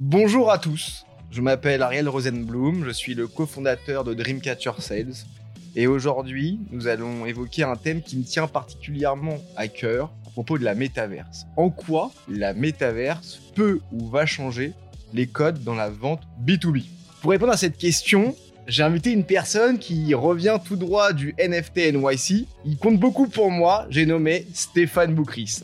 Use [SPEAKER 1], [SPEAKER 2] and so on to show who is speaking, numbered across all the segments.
[SPEAKER 1] Bonjour à tous, je m'appelle Ariel Rosenblum, je suis le cofondateur de Dreamcatcher Sales et aujourd'hui nous allons évoquer un thème qui me tient particulièrement à cœur à propos de la métaverse. En quoi la métaverse peut ou va changer les codes dans la vente B2B Pour répondre à cette question, j'ai invité une personne qui revient tout droit du NFT NYC. Il compte beaucoup pour moi, j'ai nommé Stéphane Boukris.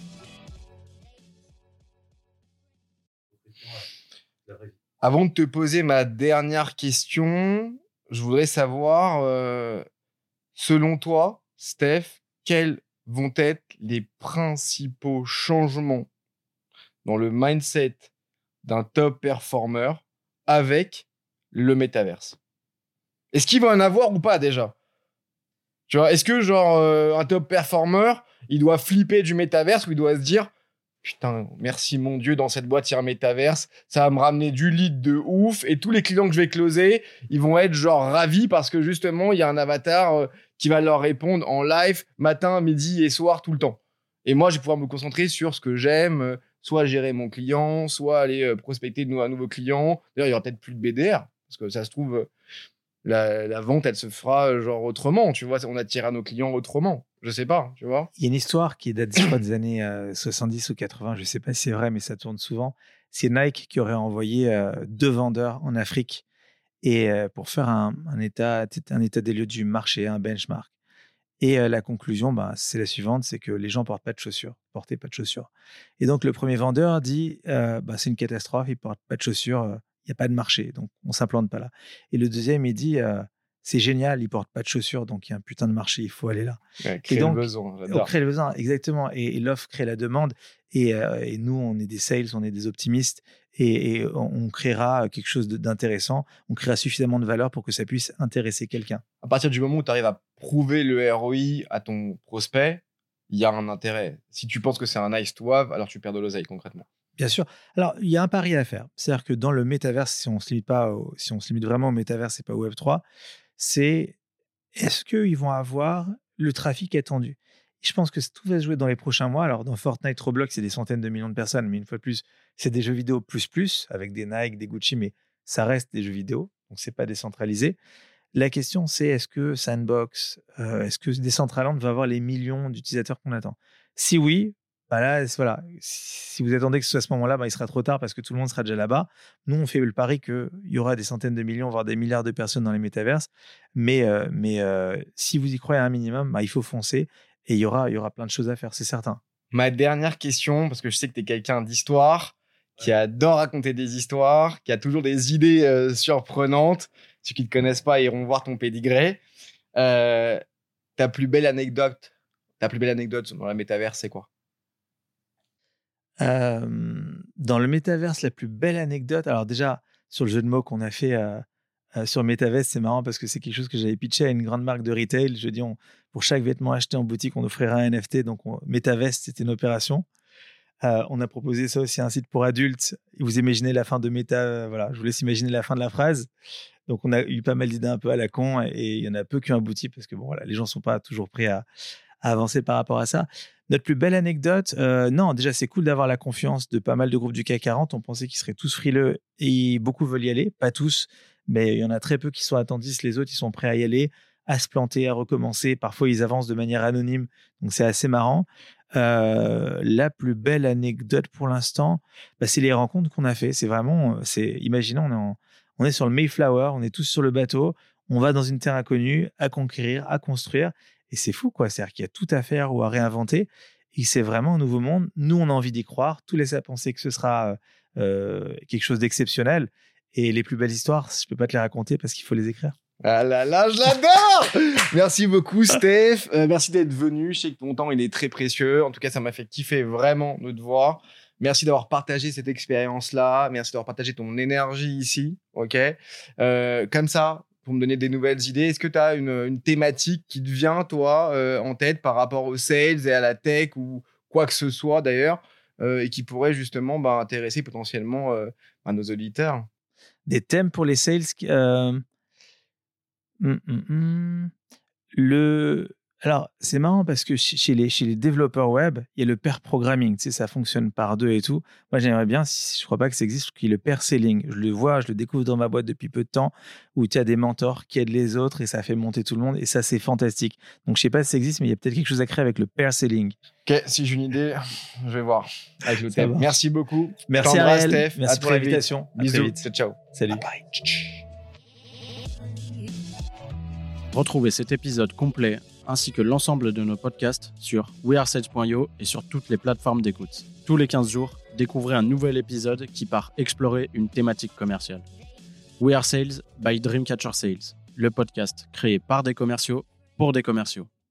[SPEAKER 1] Avant de te poser ma dernière question, je voudrais savoir, euh, selon toi, Steph, quels vont être les principaux changements dans le mindset d'un top performer avec le métaverse? Est-ce qu'il va en avoir ou pas déjà? Tu vois, est-ce que genre euh, un top performer, il doit flipper du métaverse ou il doit se dire Putain, merci mon Dieu, dans cette boîte, il y a un métaverse. Ça va me ramener du lead de ouf. Et tous les clients que je vais closer, ils vont être genre ravis parce que justement, il y a un avatar euh, qui va leur répondre en live, matin, midi et soir, tout le temps. Et moi, je vais pouvoir me concentrer sur ce que j'aime, euh, soit gérer mon client, soit aller euh, prospecter de un nouveau client. D'ailleurs, il y aura peut-être plus de BDR parce que ça se trouve, la, vente, elle se fera genre autrement. Tu vois, on attirera nos clients autrement. Je sais pas, tu vois.
[SPEAKER 2] Il y a une histoire qui date des années 70 ou 80, je sais pas si c'est vrai, mais ça tourne souvent. C'est Nike qui aurait envoyé deux vendeurs en Afrique et pour faire un, état, un état des lieux du marché, un benchmark. Et la conclusion, bah, c'est la suivante, c'est que les gens portent pas de chaussures, portaient pas de chaussures. Et donc le premier vendeur dit, bah, c'est une catastrophe, ils portent pas de chaussures, il n'y a pas de marché, donc on s'implante pas là. Et le deuxième, il dit, c'est génial, ils portent pas de chaussures, donc il y a un putain de marché, il faut aller là.
[SPEAKER 1] créer le besoin,
[SPEAKER 2] On crée le besoin, exactement. Et, l'offre crée la demande. Euh, et, nous, on est des sales, on est des optimistes, et, on, créera quelque chose d'intéressant. On créera suffisamment de valeur pour que ça puisse intéresser quelqu'un.
[SPEAKER 1] À partir du moment où tu arrives à prouver le ROI à ton prospect, il y a un intérêt. Si tu penses que c'est un nice to have, alors tu perds de l'oseille concrètement.
[SPEAKER 2] Bien sûr. Alors, il y a un pari à faire. C'est-à-dire que dans le métaverse, si on se limite pas, si on se limite vraiment au métaverse et pas au Web 3, c'est est-ce qu'ils vont avoir le trafic attendu? Je pense que tout va se jouer dans les prochains mois. Alors, dans Fortnite, Roblox, c'est des centaines de millions de personnes, mais une fois de plus, c'est des jeux vidéo plus plus, avec des Nike, des Gucci, mais ça reste des jeux vidéo, donc c'est pas décentralisé. La question, c'est est-ce que Sandbox, euh, est-ce que Decentraland va avoir les millions d'utilisateurs qu'on attend? Si oui, bah là, voilà, si vous attendez que ce soit à ce moment-là, bah, il sera trop tard parce que tout le monde sera déjà là-bas. Nous, on fait le pari qu'il y aura des centaines de millions, voire des milliards de personnes dans les métaverses. Mais, euh, mais euh, si vous y croyez un minimum, bah, il faut foncer et il y aura, il y aura plein de choses à faire, c'est certain.
[SPEAKER 1] Ma dernière question, parce que je sais que tu es quelqu'un d'histoire, qui adore raconter des histoires, qui a toujours des idées euh, surprenantes. Ceux qui ne te connaissent pas iront voir ton pédigré. ta plus belle anecdote, ta plus belle anecdote dans la métaverse, c'est quoi?
[SPEAKER 2] Dans le métaverse, la plus belle anecdote, alors déjà, sur le jeu de mots qu'on a fait euh, euh, sur Metaverse, c'est marrant parce que c'est quelque chose que j'avais pitché à une grande marque de retail. Je dis, pour chaque vêtement acheté en boutique, on offrira un NFT. Donc, on, c'était une opération. Euh, on a proposé ça aussi à un site pour adultes. Vous imaginez la fin de Meta, voilà, je vous laisse imaginer la fin de la phrase. Donc, on a eu pas mal d'idées un peu à la con et il y en a peu qui ont parce que bon, voilà, les gens sont pas toujours prêts à, avancer par rapport à ça. Notre plus belle anecdote, euh, non, déjà c'est cool d'avoir la confiance de pas mal de groupes du CAC 40. On pensait qu'ils seraient tous frileux et beaucoup veulent y aller, pas tous, mais il y en a très peu qui sont attentifs. Les autres, ils sont prêts à y aller, à se planter, à recommencer. Parfois, ils avancent de manière anonyme, donc c'est assez marrant. Euh, la plus belle anecdote pour l'instant, bah, c'est les rencontres qu'on a fait. C'est vraiment, c'est, imaginons, on est, on est sur le Mayflower, on est tous sur le bateau, on va dans une terre inconnue à conquérir, à construire. Et c'est fou, quoi. C'est-à-dire qu'il y a tout à faire ou à réinventer. Et c'est vraiment un nouveau monde. Nous, on a envie d'y croire. Tout laisse à penser que ce sera euh, quelque chose d'exceptionnel. Et les plus belles histoires, je peux pas te les raconter parce qu'il faut les écrire.
[SPEAKER 1] Ah là là, je l'adore Merci beaucoup, Steph. Euh, merci d'être venu. Je sais que ton temps, il est très précieux. En tout cas, ça m'a fait kiffer vraiment de te voir. Merci d'avoir partagé cette expérience-là. Merci d'avoir partagé ton énergie ici. OK? Euh, Comme ça, pour me donner des nouvelles idées. Est-ce que tu as une, thématique qui te vient, toi, euh, en tête par rapport aux sales et à la tech ou quoi que ce soit d'ailleurs, euh, et qui pourrait justement bah, intéresser potentiellement euh, à nos auditeurs?
[SPEAKER 2] Des thèmes pour les sales hum, hum, hum. Le... Alors, c'est marrant parce que chez les, chez les développeurs web, il y a le pair programming. Tu sais, ça fonctionne par deux et tout. Moi, j'aimerais bien, si, je crois pas que ça existe, qu'il y ait le pair selling. Je le vois, je le découvre dans ma boîte depuis peu de temps, où tu as des mentors qui aident les autres et ça fait monter tout le monde. Et ça, c'est fantastique. Donc, je sais pas si ça existe, mais il y a peut-être quelque chose à créer avec le pair selling.
[SPEAKER 1] Ok, si j'ai une idée, je vais voir. Avec le thème. Merci beaucoup.
[SPEAKER 2] Merci à Steph. Merci pour l'invitation.
[SPEAKER 1] Bisous. Ciao.
[SPEAKER 2] Salut.
[SPEAKER 3] Retrouvez cet épisode complet ainsi que l'ensemble de nos podcasts sur wearesales.io et sur toutes les plateformes d'écoute. Tous les 15 jours, découvrez un nouvel épisode qui part explorer une thématique commerciale. We Are Sales by Dreamcatcher Sales, le podcast créé par des commerciaux pour des commerciaux.